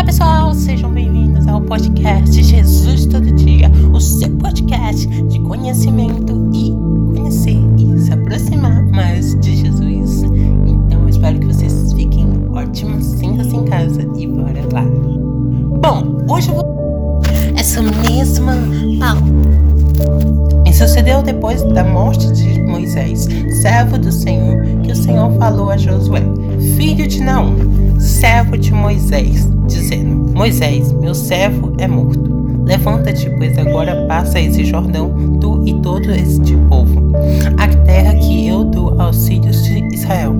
Olá pessoal, sejam bem-vindos ao podcast Jesus Todo Dia, o seu podcast de conhecimento e conhecer e se aproximar mais de Jesus. Então espero que vocês fiquem ótimos, sinta-se em casa e bora lá. Bom, hoje eu vou. Essa mesma palavra. E sucedeu depois da morte de Moisés, servo do Senhor, que o Senhor falou a Josué, filho de Naum servo de Moisés, dizendo: Moisés, meu servo é morto. Levanta-te, pois agora passa esse Jordão, tu e todo este povo, a terra que eu dou aos filhos de Israel.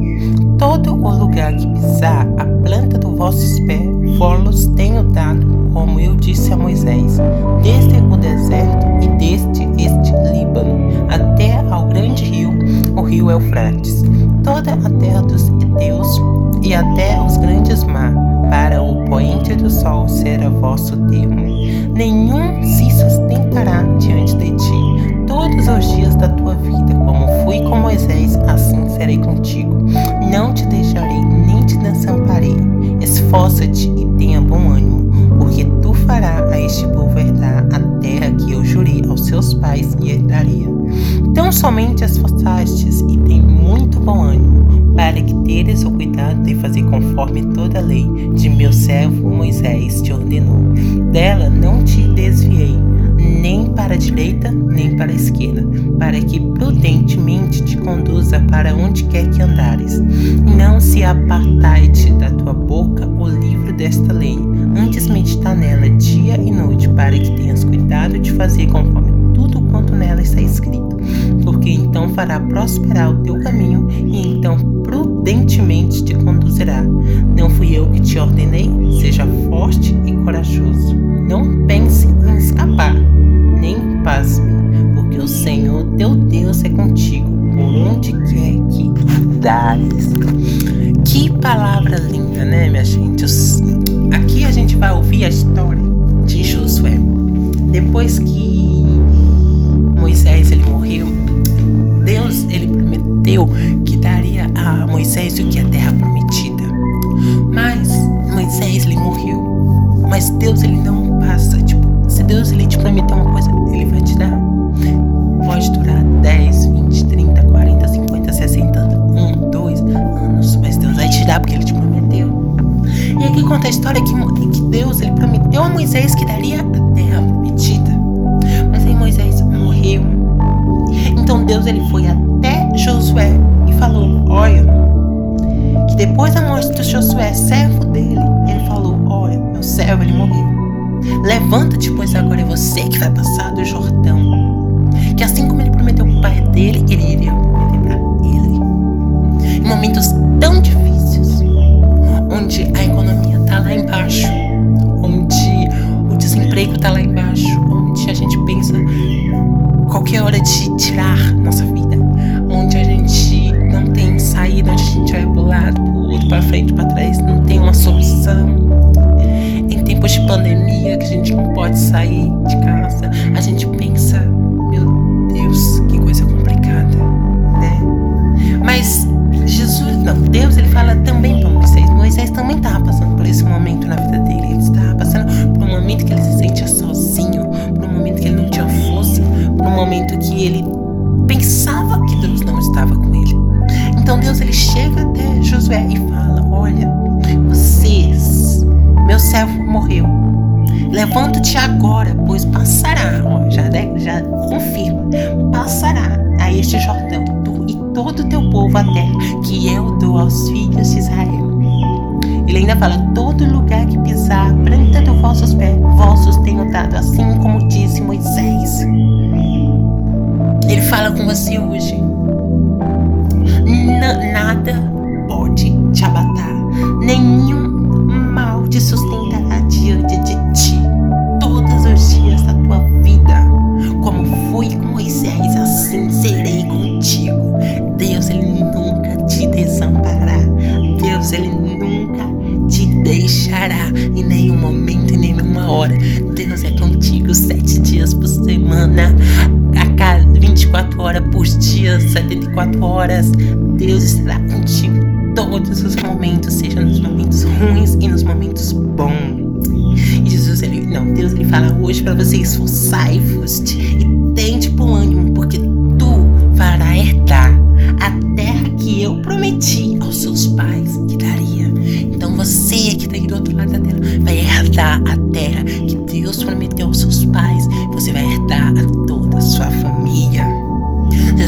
Todo o lugar que pisar a planta do vosso pé, vos tenho dado, como eu disse a Moisés, desde o deserto e desde este Líbano, até ao grande rio, o rio Eufrates, toda a terra dos Eteus e até os grandes mar, para o poente do sol ser a vosso termo. Nenhum se sustentará diante de ti todos os dias da tua vida, como fui com Moisés, assim serei contigo. Não te deixarei nem te somente esforçastes e tem muito bom ânimo para que teres o cuidado de fazer conforme toda a lei de meu servo Moisés te ordenou. Dela não te desviei, nem para a direita, nem para a esquerda, para que prudentemente te conduza para onde quer que andares. Não se apartai-te da tua boca o livro desta lei, antes meditar nela dia e noite, para que tenhas cuidado de fazer conforme quanto nela está escrito, porque então fará prosperar o teu caminho e então prudentemente te conduzirá. Não fui eu que te ordenei? Seja forte e corajoso. Não pense em escapar, nem pasme, porque o Senhor teu Deus é contigo por onde quer que andares. Que palavra linda, né, minha gente? Aqui a gente vai ouvir a história de Josué. Depois que Moisés ele morreu, Deus ele prometeu que daria a Moisés o que a terra prometida. Mas Moisés ele morreu. Mas Deus ele não passa, tipo, se Deus ele te prometeu uma coisa, ele vai te dar. Pode durar 10, 20, 30, 40, 50, 60, 1, 2 anos, mas Deus vai te dar porque ele te prometeu. E aqui conta a história que, que Deus ele prometeu a Moisés que daria a terra prometida. Mas aí Moisés morreu. Então Deus ele foi até Josué e falou: Olha, que depois da morte de Josué, servo dele, ele falou: Olha, meu servo, ele morreu. Levanta-te, pois agora é você que vai passar do Jordão. Que assim como ele prometeu para o pai dele, ele iria prometer para ele. Em momentos tão difíceis, onde a economia está lá embaixo, onde o desemprego está lá embaixo, onde a gente pensa qualquer hora de tirar nossa vida, onde a gente não tem saída, onde a gente vai pro lado, pro outro, pra frente, pra trás, não tem uma solução. Em tempos de pandemia, que a gente não pode sair de casa, a gente pensa, ele pensava que Deus não estava com ele. Então Deus ele chega até Josué e fala: Olha, vocês, meu servo morreu. Levanta-te agora, pois passará, ó, já, já confirma, passará a este Jordão, tu e todo o teu povo a terra que eu dou aos filhos de Israel. Ele ainda fala: todo lugar que pisar a planta dos vossos pés, vossos tenho dado, assim como disse Moisés. Ele fala com você hoje. N nada pode te abatar, nenhum mal te sustentará diante de ti todos os dias da tua vida. Como fui com Moisés, assim serei contigo. Deus, ele nunca te desamparará. Deus, ele nunca te deixará em nenhum momento, em nenhuma hora. Deus é contigo sete dias por semana, 24 horas por dia, 74 horas. Deus estará contigo todos os momentos, seja nos momentos ruins e nos momentos bons. para você esforçai-vos e tende bom ânimo, porque tu farás herdar a terra que eu prometi aos seus pais que daria. Então você que está aí do outro lado da terra vai herdar a terra que Deus prometeu aos seus pais. Você vai herdar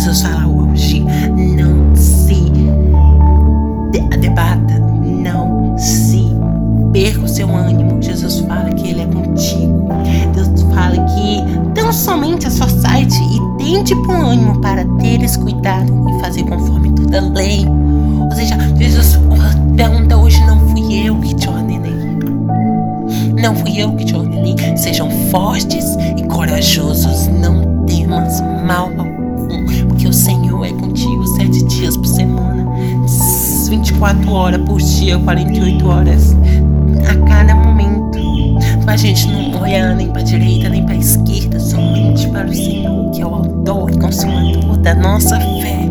Jesus fala hoje, não se debata, não se perca o seu ânimo. Jesus fala que Ele é contigo. Deus fala que tão somente a sua site e tende bom ânimo para teres cuidado e fazer conforme toda a lei. Ou seja, Jesus pergunta hoje: não fui eu que te ordenei. Não fui eu que te ordenei. Sejam fortes e corajosos. Não temas mal porque o Senhor é contigo sete dias por semana, 24 horas por dia, 48 horas a cada momento. A gente não olhar nem para a direita nem para a esquerda, somente para o Senhor, que é o autor e consumador da nossa fé.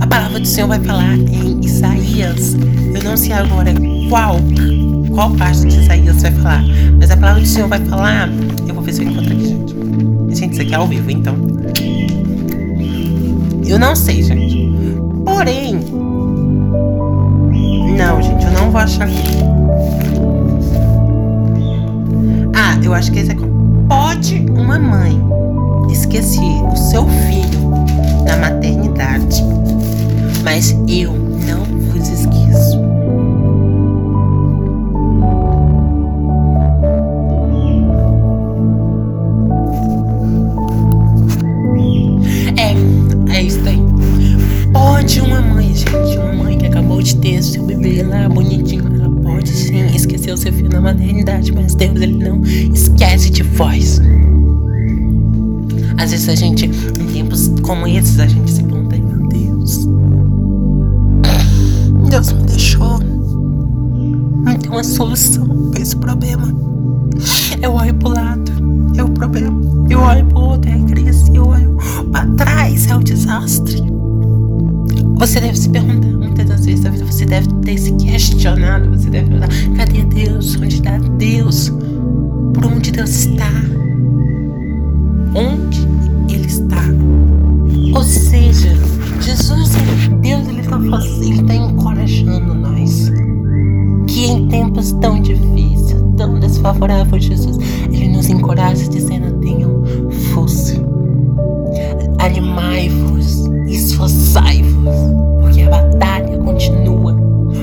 A palavra do Senhor vai falar em Isaías. Eu não sei agora qual qual parte de Isaías vai falar, mas a palavra do Senhor vai falar. Eu vou ver se eu encontro aqui, gente. Gente, isso aqui é ao vivo, então. Eu não sei, gente. Porém, não, gente, eu não vou achar aqui. Ah, eu acho que esse é. Pode uma mãe esquecer o seu filho na maternidade, mas eu seu filho na maternidade, mas Deus ele não esquece de vós. Às vezes a gente, em tempos como esses, a gente se pergunta, meu Deus, Deus me deixou. Não tem uma solução para esse problema. Eu olho pro lado, é o problema. Eu olho pro outro, é a crise. Eu olho pra trás, é o desastre. Você deve se perguntar muitas das vezes da vida, você deve ter se questionado, você deve perguntar, cadê Deus? Onde está Deus? Por onde Deus está? Onde Ele está? Ou seja, Jesus, Deus, Ele está tá encorajando nós. Que em tempos tão difíceis, tão desfavoráveis, Jesus, Ele nos encoraja dizendo, tenham força. Animai-vos, esforçai-vos, porque a batalha continua,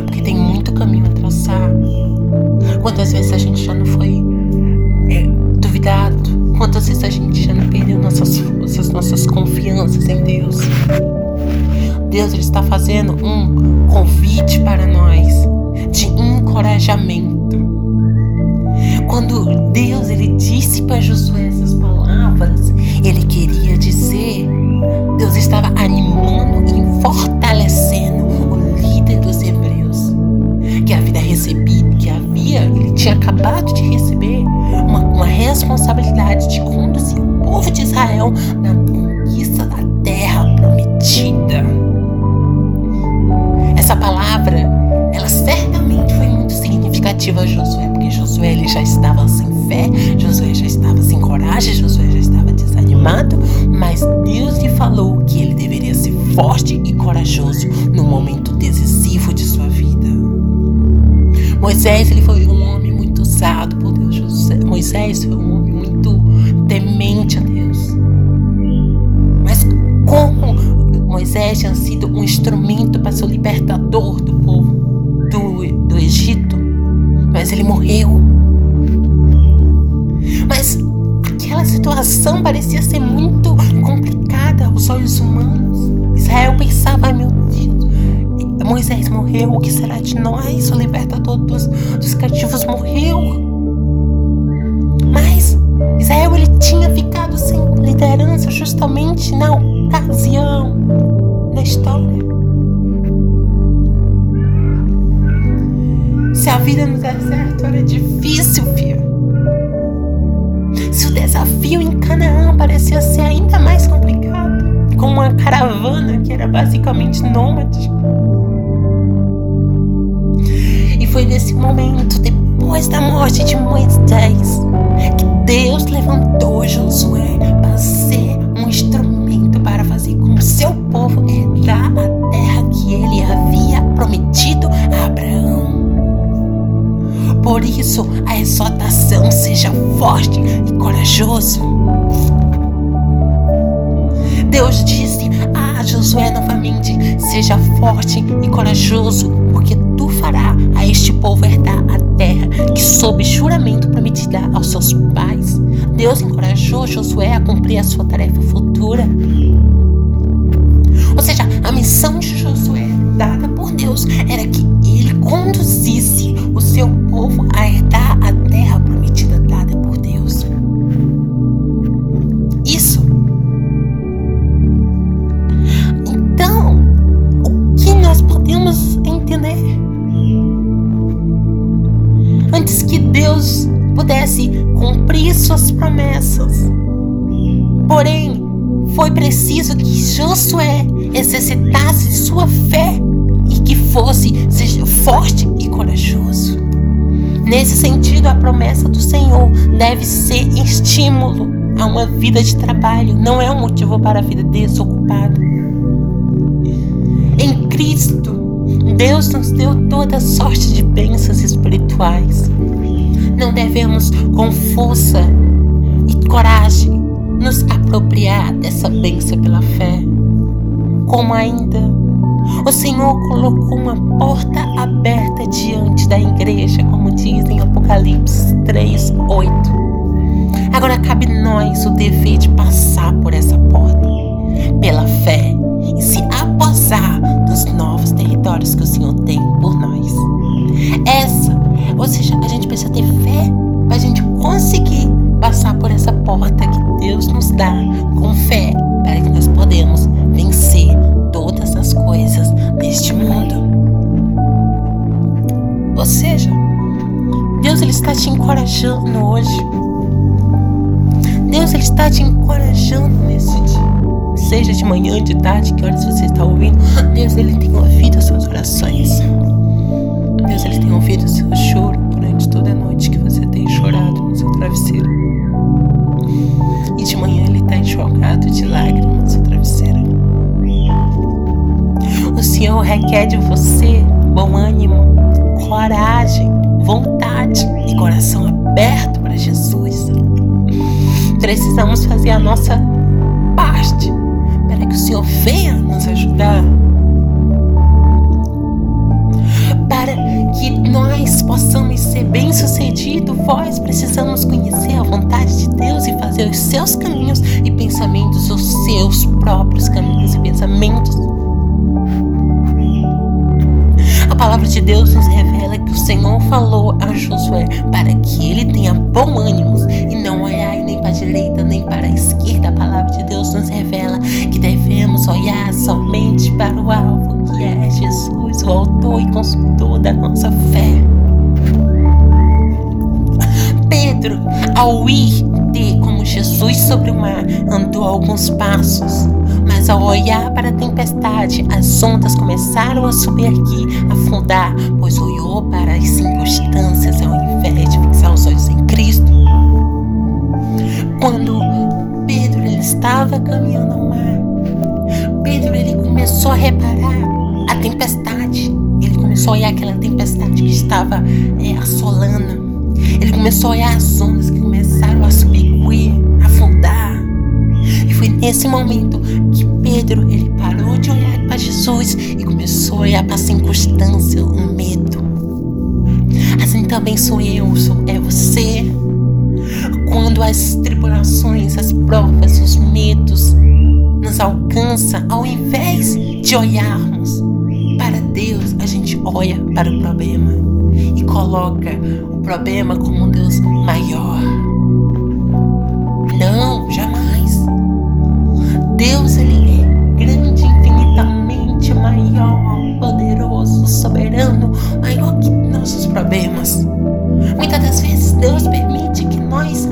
porque tem muito caminho a traçar. Quantas vezes a gente já não foi é, duvidado? Quantas vezes a gente já não perdeu nossas forças, nossas confianças em Deus? Deus ele está fazendo um convite para nós de encorajamento. Quando Deus ele disse para Josué essas palavras, ele queria dizer, Deus estava animando e fortalecendo o líder dos hebreus, que havia recebido, que havia, ele tinha acabado de receber uma, uma responsabilidade de conduzir o povo de Israel na conquista da terra prometida. Essa palavra, ela certamente foi muito significativa a Josué, porque Josué ele já estava sem fé, Josué já estava sem coragem, Josué já estava desanimado, mas Deus lhe falou que ele deveria ser forte e corajoso no momento decisivo de sua vida. Moisés ele foi um homem muito usado por Deus. José, Moisés foi um homem muito temente a Deus. Mas como Moisés tinha sido um instrumento para ser o libertador do povo do, do Egito, mas ele morreu. Aquela situação parecia ser muito complicada aos olhos humanos. Israel pensava, meu Deus, Moisés morreu, o que será de nós? O libertador dos, dos cativos morreu. Mas Israel ele tinha ficado sem liderança justamente na ocasião da história. Se a vida no deserto era difícil, filho. Se o desafio em Canaã parecia ser ainda mais complicado, com uma caravana que era basicamente nômade. E foi nesse momento, depois da morte de Moisés, que Deus levantou Josué para ser um instrumento para fazer com que seu povo herdar a terra que ele havia prometido a Abraão. Por isso, a exortação seja forte e corajoso. Deus disse a Josué novamente: Seja forte e corajoso, porque tu fará a este povo herdar a terra que, sob juramento, prometida aos seus pais. Deus encorajou Josué a cumprir a sua tarefa futura. Ou seja, a missão de Josué, dada por Deus, era que ele conduzisse seu povo a herdar a terra prometida dada por Deus. Isso. Então, o que nós podemos entender? Antes que Deus pudesse cumprir suas promessas. Porém, foi preciso que Josué exercitasse sua fé e que fosse seja forte e corajoso. Nesse sentido, a promessa do Senhor deve ser estímulo a uma vida de trabalho, não é um motivo para a vida desocupada. Em Cristo, Deus nos deu toda sorte de bênçãos espirituais. Não devemos, com força e coragem, nos apropriar dessa bênção pela fé. Como ainda o Senhor colocou uma porta aberta diante da igreja, como diz em Apocalipse 3, 8. Agora cabe nós o dever de passar por essa porta, pela fé, e se apossar dos novos territórios que o Senhor tem por nós. Essa, ou seja, a gente precisa ter fé para a gente conseguir passar por essa porta que Deus nos dá com fé para que nós podemos está te encorajando hoje. Deus ele está te encorajando nesse dia. Seja de manhã, de tarde, que horas você está ouvindo, Deus ele tem ouvido as suas orações. Deus ele tem ouvido o seu choro durante toda a noite que você tem chorado no seu travesseiro. E de manhã ele está enxugado de lágrimas no seu travesseiro. O Senhor requer de você bom ânimo, coragem, vontade e coração aberto para Jesus. Precisamos fazer a nossa parte para que o Senhor venha nos ajudar. Para que nós possamos ser bem-sucedidos, precisamos conhecer a vontade de Deus e fazer os seus caminhos e pensamentos, os seus próprios caminhos e pensamentos. A palavra de Deus nos revela que o Senhor falou a Josué para que ele tenha bom ânimo e não olhar nem para a direita nem para a esquerda. A palavra de Deus nos revela que devemos olhar somente para o alvo, que é Jesus, o autor e consultor da nossa fé. Pedro, ao ir ter como Jesus sobre o mar, andou alguns passos. Ao olhar para a tempestade, as ondas começaram a subir aqui, afundar, pois olhou para as circunstâncias ao invés de fixar os olhos em Cristo. Quando Pedro ele estava caminhando ao mar, Pedro ele começou a reparar a tempestade. Ele começou a olhar aquela tempestade que estava é, assolando. Ele começou a olhar as ondas que começaram a subir, afundar. E foi nesse momento que Pedro ele parou de olhar para Jesus e começou a olhar para a circunstância, o medo. Assim também sou eu, sou, é você. Quando as tribulações, as provas, os medos nos alcançam, ao invés de olharmos para Deus, a gente olha para o problema e coloca o problema como um Deus maior. Não, jamais. Deus ele problemas. Muitas das vezes Deus permite que nós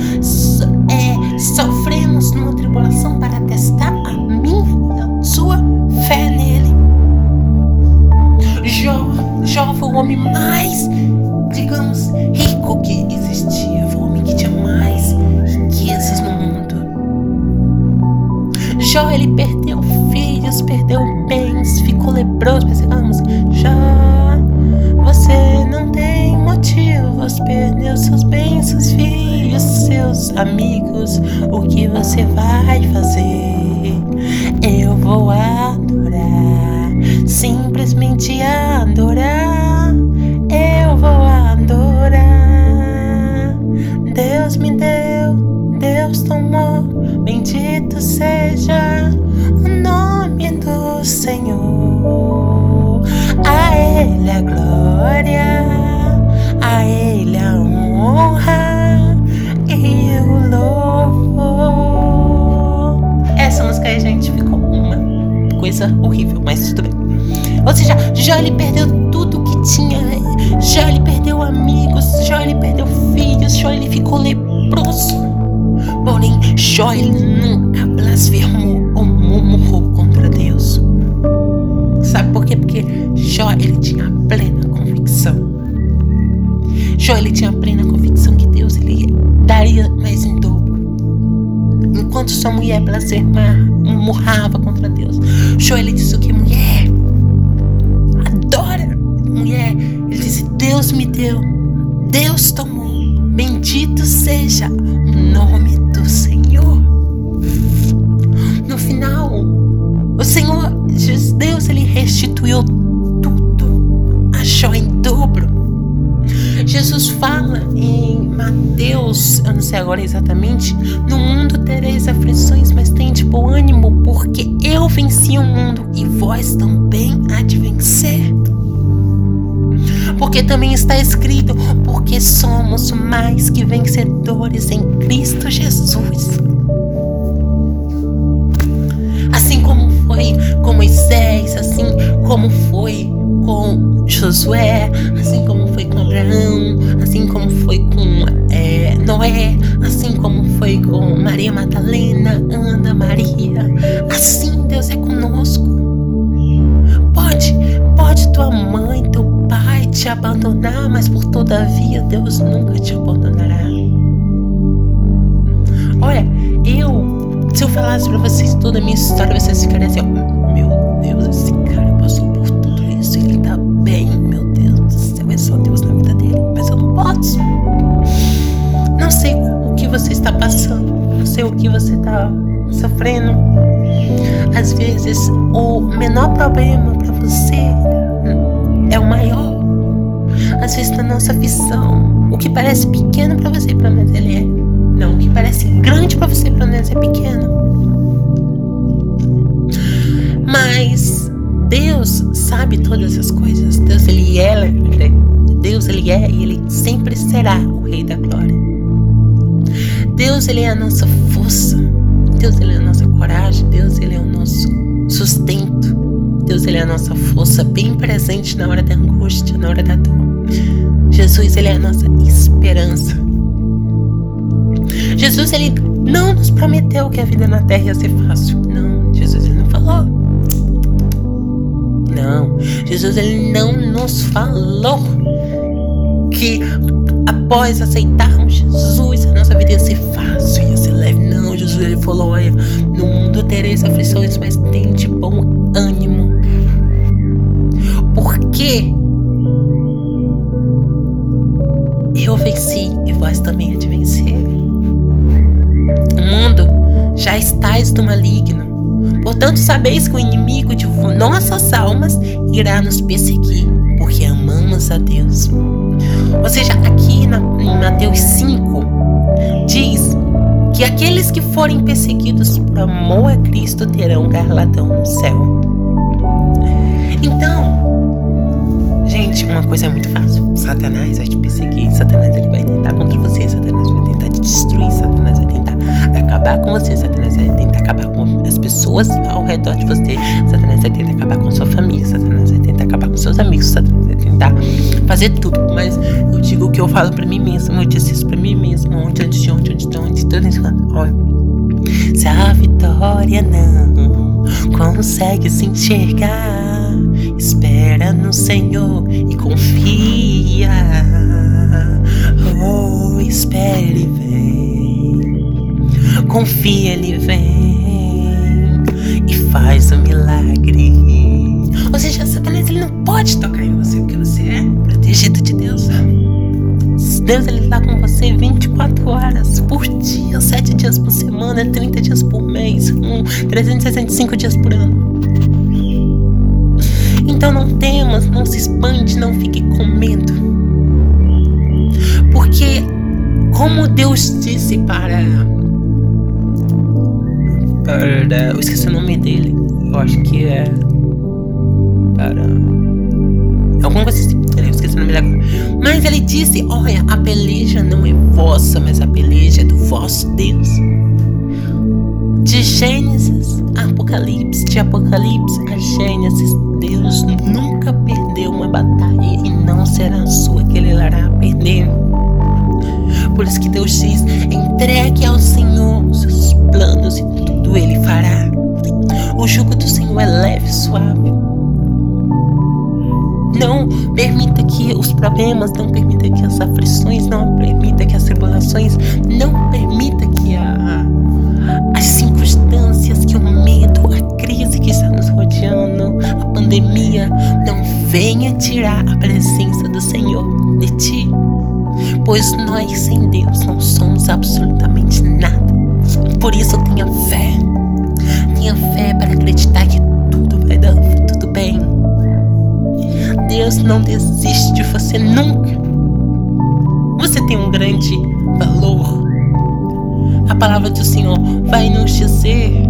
é, sofremos numa tribulação para testar a minha e a sua fé nele. Jó, Jó foi o homem mais, digamos, rico que existia. Foi o homem que tinha mais riquezas no mundo. Jó, ele perdeu filhos, perdeu bens, ficou leproso, pensando, seus amigos. O que você vai fazer? Eu vou adorar, simplesmente adorar. Coisa horrível, mas tudo bem. Ou seja, Jó ele perdeu tudo que tinha. Jó ele perdeu amigos, Jó ele perdeu filhos, Jó ele ficou leproso. Porém, Jó ele nunca blasfemou ou murmurou contra Deus. Sabe por quê? Porque Jó ele tinha plena convicção. Jó ele tinha plena convicção que Deus ele daria mais em dobro. Enquanto sua mulher blasfemava, murmurava contra Deus, Jó ele disse o que mulher adora mulher. Ele disse Deus me deu, Deus tomou. Bendito seja o nome do Senhor. No final, o Senhor, Deus, ele restituiu tudo, a joia em dobro. Jesus fala em Mateus, eu não sei agora exatamente, no mundo tereis aflições, mas tende bom ânimo, porque eu venci o mundo e vós também há de vencer. Porque também está escrito, porque somos mais que vencedores em Cristo Jesus. Assim como foi com Moisés, assim como foi com Josué, assim como foi com Abraão, assim como foi com é, Noé, assim como foi com Maria Madalena, Ana, Maria. Assim Deus é conosco. Pode, pode tua mãe, teu pai te abandonar, mas por todavia Deus nunca te abandonará. Olha, eu, se eu falasse pra vocês toda a minha história, vocês ficariam assim, ó, meu Deus, esse cara passou por tudo isso, ele tá bem, posso. Não sei o que você está passando, não sei o que você está sofrendo. Às vezes, o menor problema para você é o maior. Às vezes, na nossa visão, o que parece pequeno para você, para nós ele é. Não, o que parece grande para você, para nós é pequeno. Mas Deus sabe todas as coisas. Deus ele é, Deus ele é e ele sempre será o Rei da Glória. Deus ele é a nossa força. Deus ele é a nossa coragem. Deus ele é o nosso sustento. Deus ele é a nossa força bem presente na hora da angústia, na hora da dor. Jesus ele é a nossa esperança. Jesus ele não nos prometeu que a vida na terra ia ser fácil. Não, Jesus ele não falou. Não, Jesus ele não nos falou que após aceitarmos Jesus a nossa vida ia ser fácil, ia ser leve. Não, Jesus ele falou: olha, no mundo tereis aflições, mas tem de bom ânimo. Porque eu venci e vós também há de vencer. O mundo já estáis do maligno. Portanto, sabeis que o inimigo de nossas almas irá nos perseguir, porque amamos a Deus. Ou seja, aqui na, em Mateus 5, diz que aqueles que forem perseguidos por amor a Cristo terão garlatão no céu. Então, gente, uma coisa é muito fácil. Satanás vai te perseguir, Satanás ele vai tentar contra você, Satanás vai destruir, Satanás vai tentar acabar com você, Satanás vai tentar acabar com as pessoas ao redor de você, Satanás vai tentar acabar com sua família, Satanás vai tentar acabar com seus amigos, Satanás vai tentar fazer tudo. Mas eu digo o que eu falo pra mim mesmo, eu disse isso pra mim mesmo, ontem, antes de ontem, antes de ontem, tudo isso. Olha, se a vitória não consegue se enxergar, espera no Senhor e confia. Oh, espere e vem. Confia, ele vem. faz o milagre. Ou seja, Satanás ele não pode tocar em você porque você é protegido de Deus. Deus ele está com você 24 horas por dia, 7 dias por semana, 30 dias por mês, 365 dias por ano. Então não temas, não se espante, não fique com medo. Porque como Deus disse para para eu esqueci o nome dele. Eu acho que é para alguma coisa assim esqueci o nome agora. Mas ele disse: Olha, a peleja não é vossa, mas a peleja é do vosso Deus. De Gênesis Apocalipse, de Apocalipse a Gênesis, Deus nunca perdeu uma batalha e não será sua que ele irá perder. Por isso que Deus diz: entregue ao Senhor os seus planos e tudo ele fará. O jugo do Senhor é leve e suave. Não permita que os problemas, não permita que as aflições, não permita que as tribulações, não permita que a, as circunstâncias, que o medo, a crise que está nos rodeando, a pandemia, não venha tirar a presença do Senhor de ti. Pois nós sem Deus não somos absolutamente nada. Por isso tenha fé. Tenha fé para acreditar que tudo vai dar tudo bem Deus não desiste de você nunca. Você tem um grande valor. A palavra do Senhor vai nos dizer.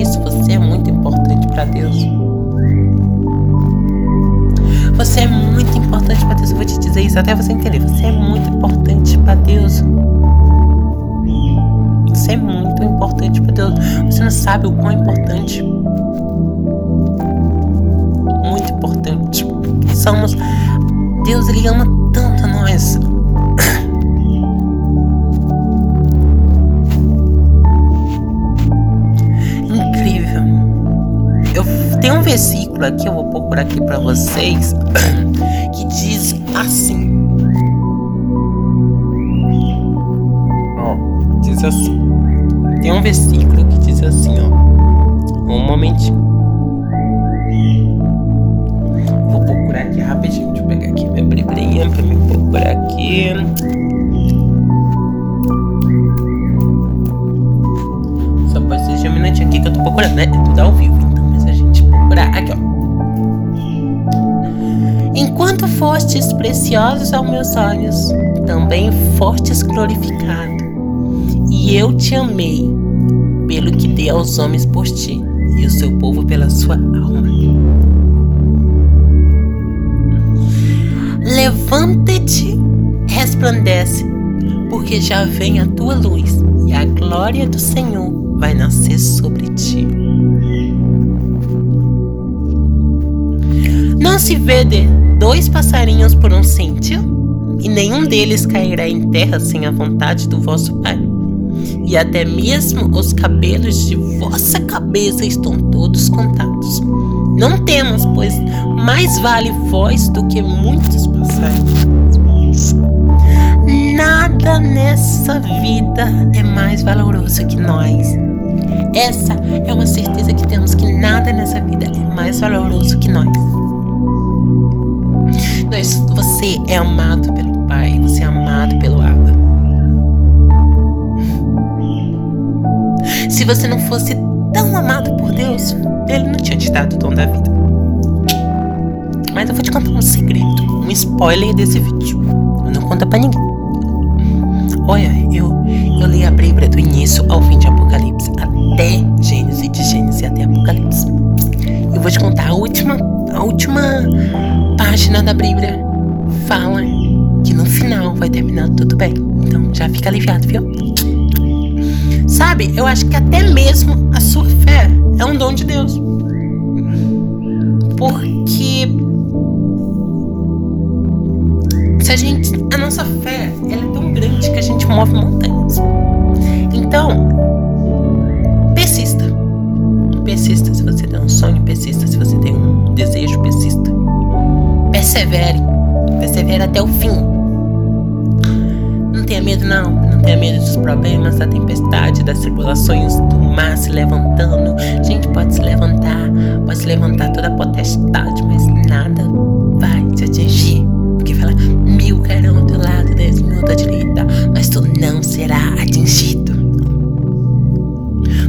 Isso, você é muito importante para Deus. Você é muito importante para Deus. Eu vou te dizer isso até você entender. Você é muito importante para Deus. Você é muito importante para Deus. Você não sabe o quão importante. Muito importante. Somos. Deus, Ele ama tanto a nós. Tenho um versículo aqui, eu vou procurar aqui para vocês, que diz assim. Ó, diz assim. Tem um versículo que diz assim, ó. Um momentinho. Vou procurar aqui rapidinho. Deixa eu pegar aqui minha bribrinha pra me procurar aqui. Só pode ser um minutinho aqui que eu tô procurando, né? É tudo ao vivo, aqui, ó. Enquanto fostes preciosos aos meus olhos, também fostes glorificado. E eu te amei, pelo que dei aos homens por ti, e o seu povo pela sua alma. Levanta-te, resplandece, porque já vem a tua luz, e a glória do Senhor vai nascer sobre ti. Não se vê de dois passarinhos por um cêntimo, e nenhum deles cairá em terra sem a vontade do vosso Pai e até mesmo os cabelos de vossa cabeça estão todos contados. Não temos, pois mais vale vós do que muitos passarinhos. Nada nessa vida é mais valoroso que nós. Essa é uma certeza que temos que nada nessa vida é mais valoroso que nós. Nós você é amado pelo Pai, você é amado pelo Abba. Se você não fosse tão amado por Deus, Ele não tinha te dado o dom da vida. Mas eu vou te contar um segredo, um spoiler desse vídeo. Não conta pra ninguém. Olha, eu, eu li a Bíblia do início ao fim de Apocalipse, até Gênesis, de Gênesis até Apocalipse. Eu vou te contar a última, a última página da Bíblia. Fala que no final vai terminar tudo bem. Então já fica aliviado, viu? Sabe, eu acho que até mesmo a sua fé é um dom de Deus. Porque se a gente, a nossa fé, ela é tão grande que a gente move montanhas. Então. Persista se você tem um sonho, persista se você tem um desejo, persista. Persevere. Persevere até o fim. tenha medo, não. Não tenha medo dos problemas, da tempestade, das tribulações, do mar se levantando. Gente, pode se levantar, pode se levantar toda a potestade, mas nada vai te atingir. Porque fala, mil cairão ao teu lado, dez mil tua direita, mas tu não será atingido.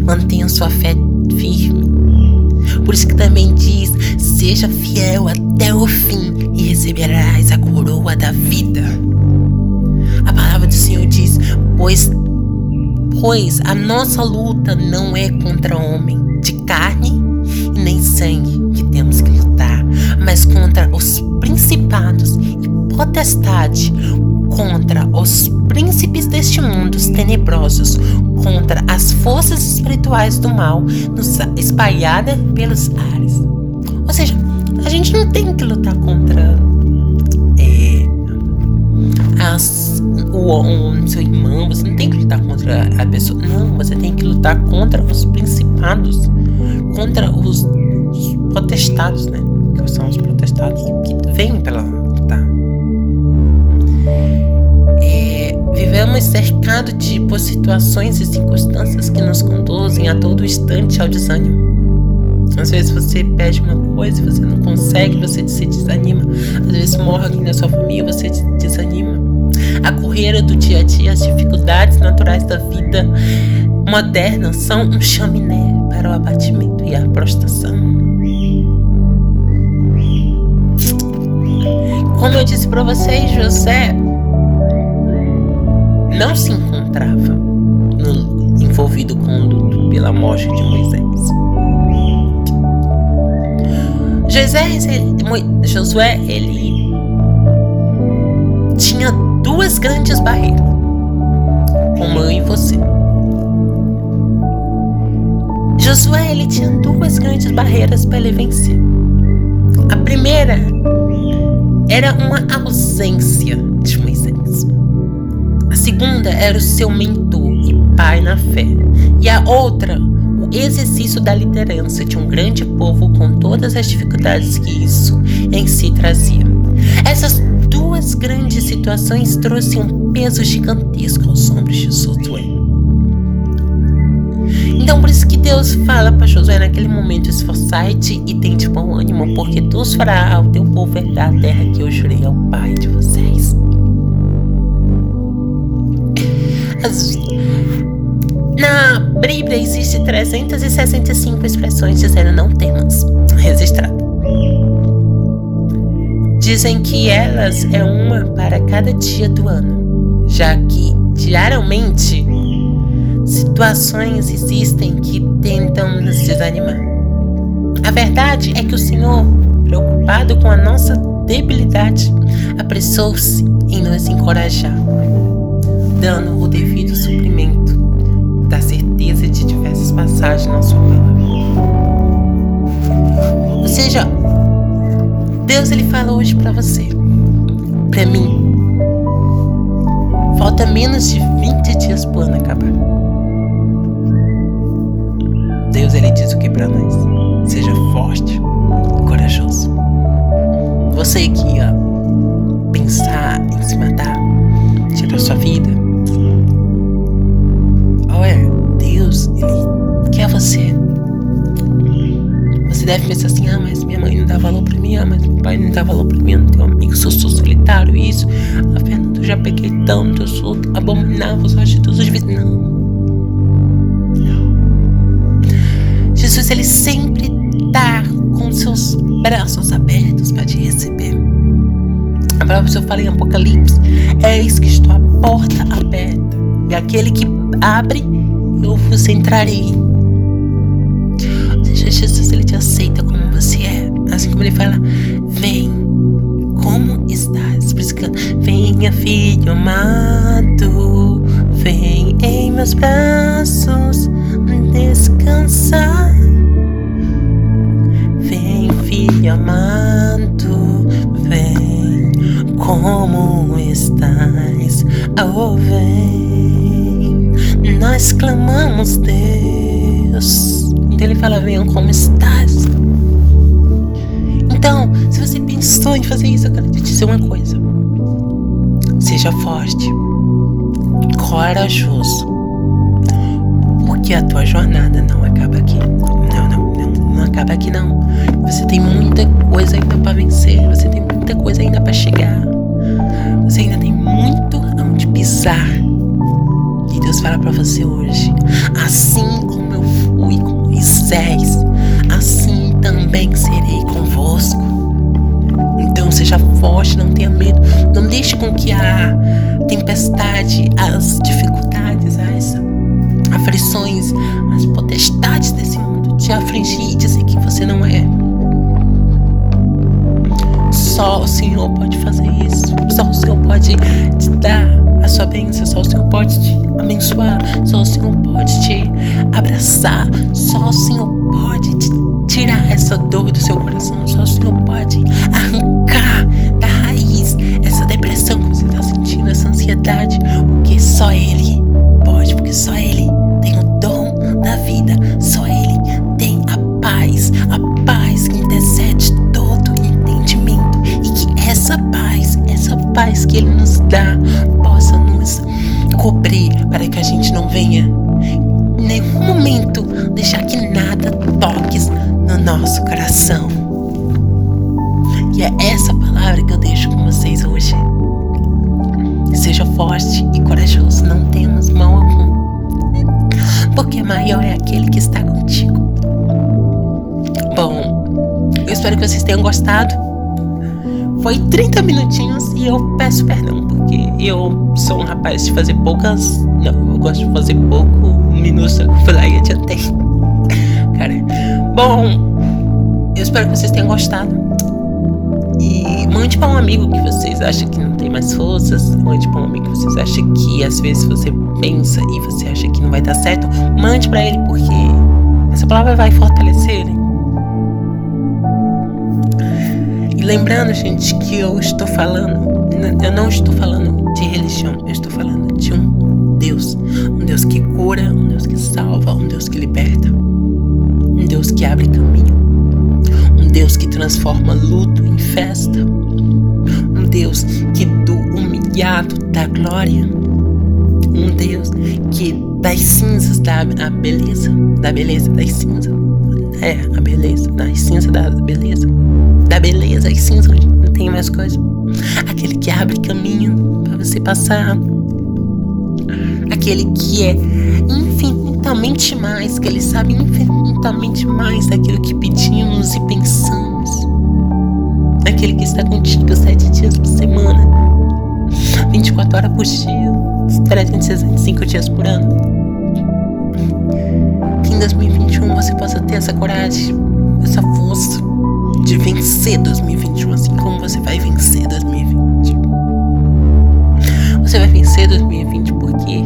Mantenha sua fé firme. Por isso que também diz: seja fiel até o fim e receberás a coroa da vida. A palavra do Senhor diz: pois, pois a nossa luta não é contra homem de carne e nem sangue que temos que lutar, mas contra os principados e potestade, contra os príncipes deste mundo os tenebrosos, contra as forças espirituais do mal espalhadas pelos ares. Ou seja, a gente não tem que lutar contra é, as, o, o seu irmão, você não tem que lutar contra a pessoa. Não, você tem que lutar contra os principados, contra os, os protestados, né? Que são os protestados que vêm pela vivemos cercados de por situações e circunstâncias que nos conduzem a todo instante ao desânimo. Às vezes você pede uma coisa e você não consegue, você se desanima. Às vezes morre alguém da sua família, você se desanima. A correria do dia a dia, as dificuldades naturais da vida moderna são um chaminé para o abatimento e a prostração. Como eu disse para vocês, José não se encontrava envolvido com o luto pela morte de Moisés. José, ele, Josué, ele tinha duas grandes barreiras, como eu e você. Josué, ele tinha duas grandes barreiras para ele vencer. A primeira era uma ausência segunda era o seu mentor e pai na fé. E a outra, exercício da liderança de um grande povo com todas as dificuldades que isso em si trazia. Essas duas grandes situações trouxeram um peso gigantesco aos ombros de Josué. Então, por isso que Deus fala para Josué naquele momento: esforçai-te e tente bom ânimo, porque tu farás ao teu povo herdar a terra que eu jurei ao pai de vocês. Na Bíblia existe 365 expressões dizendo não temas, registrado. Dizem que elas é uma para cada dia do ano, já que diariamente situações existem que tentam nos desanimar. A verdade é que o Senhor, preocupado com a nossa debilidade, apressou-se em nos encorajar, dando o devido suprimento da certeza de diversas passagens na sua palavra. Ou seja, Deus ele fala hoje para você, para mim. Falta menos de 20 dias pro ano acabar. Deus ele diz o que para nós? Seja forte, corajoso. Você que ia pensar em se matar, tirar sua vida, você. Você deve pensar assim: ah, mas minha mãe não dá valor pra mim, ah, mas meu pai não dá valor pra mim, eu não tenho amigo, sou, sou solitário, isso. Ah, Fernando, eu já peguei tanto, eu sou abominável, eu sou de os vezes. Não. Jesus, ele sempre tá com seus braços abertos para te receber. A palavra que eu falei em Apocalipse é isso que estou a porta aberta. E aquele que abre, eu vos entrarei Jesus ele te aceita como você é. Assim como ele fala, vem, como estás? Por isso que, venha filho amado, vem em meus braços descansar. Vem filho amado, como estás? Oh, vem, nós clamamos Deus. Então ele fala: Venham como estás. Então, se você pensou em fazer isso, eu quero te dizer uma coisa. Seja forte, corajoso. Porque a tua jornada não acaba aqui. Não, não, não, não acaba aqui não. Você tem muita coisa ainda para vencer, você tem muita coisa ainda para chegar. Você ainda tem muito onde pisar. E Deus fala para você hoje: assim como eu fui com Moisés, assim também serei convosco. Então seja forte, não tenha medo, não deixe com que a tempestade, as dificuldades, as aflições, as potestades desse mundo te afligir e dizer que você não é. Só o Senhor pode fazer isso. Só o Senhor pode te dar a sua bênção. Só o Senhor pode te abençoar. Só o Senhor pode te abraçar. Só o Senhor pode te tirar essa dor do seu coração. Só o Senhor pode arrancar da raiz essa depressão que você está sentindo, essa ansiedade. Porque só Ele pode, porque só Ele tem o dom da vida. Só Ele tem a paz, a paz que intercede todo essa paz, essa paz que Ele nos dá, possa nos cobrir para que a gente não venha em nenhum momento deixar que nada toque no nosso coração. E é essa palavra que eu deixo com vocês hoje. Seja forte e corajoso, não temos mão alguma. Porque maior é aquele que está contigo. Bom, eu espero que vocês tenham gostado. Foi 30 minutinhos e eu peço perdão, porque eu sou um rapaz de fazer poucas. Não, eu gosto de fazer pouco minutos. Eu adiantei. Cara, bom, eu espero que vocês tenham gostado. E mande para um amigo que vocês acham que não tem mais forças. Mande para um amigo que vocês acham que às vezes você pensa e você acha que não vai dar certo. Mande para ele porque essa palavra vai fortalecer ele. Lembrando, gente, que eu estou falando, eu não estou falando de religião, eu estou falando de um Deus. Um Deus que cura, um Deus que salva, um Deus que liberta, um Deus que abre caminho. Um Deus que transforma luto em festa. Um Deus que do humilhado dá glória. Um Deus que das cinzas dá a beleza. Da beleza das cinzas. É, a beleza. Das cinzas da beleza. Da beleza das cinzas. Não tem mais coisa. Aquele que abre caminho para você passar. Aquele que é infinitamente mais, que Ele sabe infinitamente mais daquilo que pedimos e pensamos. Aquele que está contigo sete dias por semana, 24 horas por dia, 365 dias por ano. Que em 2021 você possa ter essa coragem, essa força de vencer 2021, assim como você vai vencer 2020. Você vai vencer 2020 porque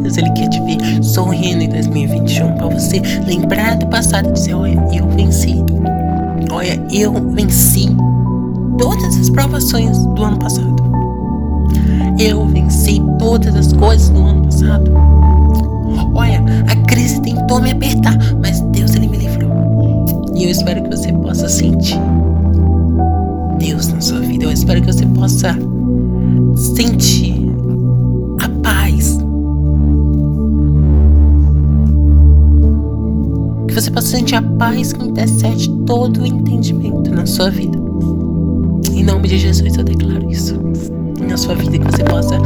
Deus ele quer te ver sorrindo em 2021 para você lembrar do passado e dizer: Olha, eu venci. Olha, eu venci todas as provações do ano passado. Eu venci todas as coisas do ano passado. Olha, a crise tentou me apertar, mas Deus ele me livrou. E eu espero que você possa sentir Deus na sua vida. Eu espero que você possa sentir a paz você possa sentir a paz que intercede todo o entendimento na sua vida. Em nome de Jesus eu declaro isso na sua vida, que você possa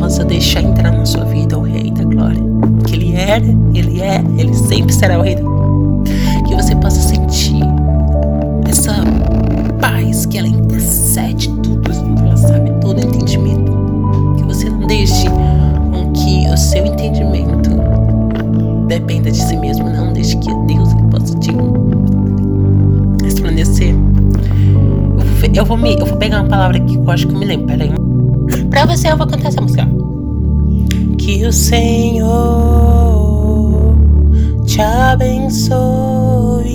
possa deixar entrar na sua vida o Rei da Glória. Que Ele era, Ele é, Ele sempre será o Rei da Glória. Que você possa sentir essa paz que ela intercede tudo, ela sabe todo entendimento. Que você não deixe com que o seu entendimento dependa de si mesmo, não deixe que Deus possa te resplandecer. Eu vou, me, eu vou pegar uma palavra aqui que eu acho que eu me lembro. Peraí. Pra você eu vou cantar essa música. Que o Senhor te abençoe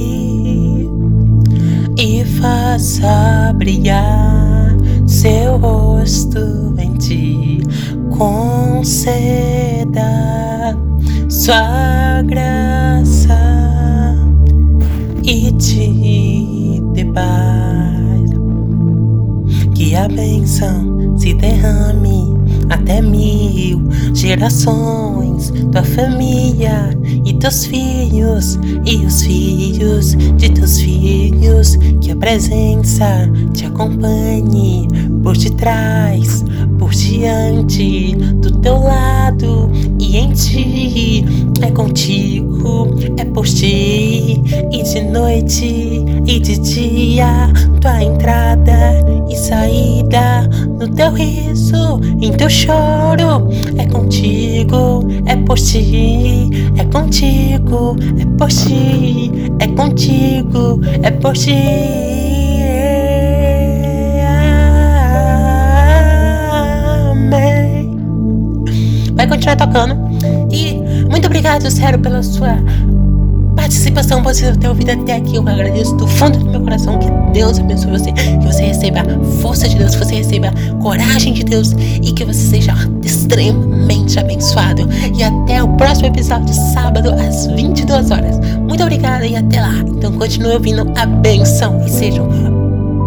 e faça brilhar seu rosto em ti. Conceda sua graça e te dê paz. Que a bênção se derrame até mil gerações, tua família e teus filhos e os filhos de teus filhos, que a presença te acompanhe por detrás, por diante, do teu lado e em ti. É contigo, é por ti, e de noite e de dia, tua entrada e saída, no teu riso, em teu choro. É contigo, é por ti, é contigo, é por ti, é contigo, é por ti. Vai continuar tocando. E muito obrigado, sério, pela sua participação, por você ter ouvido até aqui. Eu agradeço do fundo do meu coração. Que Deus abençoe você. Que você receba força de Deus, que você receba coragem de Deus e que você seja extremamente abençoado. E até o próximo episódio, sábado, às 22 horas. Muito obrigada e até lá. Então continue ouvindo a benção e sejam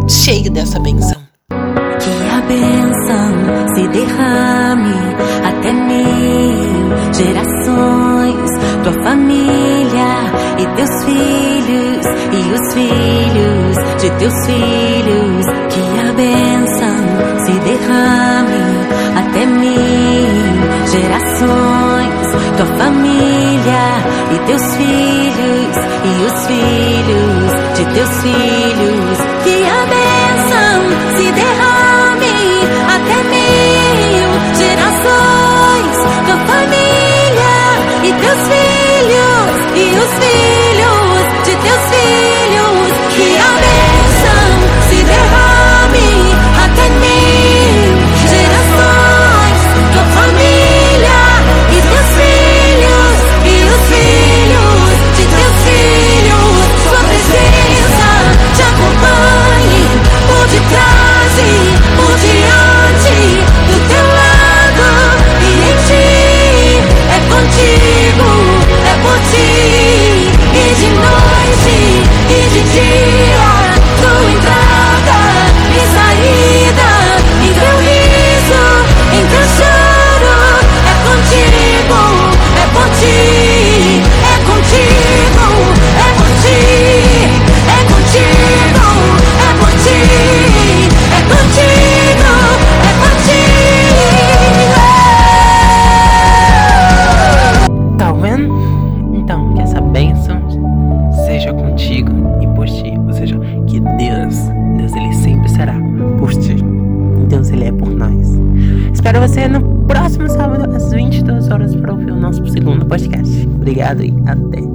cheios dessa benção. Que a benção se derrame até mil gerações, tua família e teus filhos e os filhos de teus filhos, que a bênção se derrame até mil gerações, tua família e teus filhos e os filhos de teus filhos, sábado às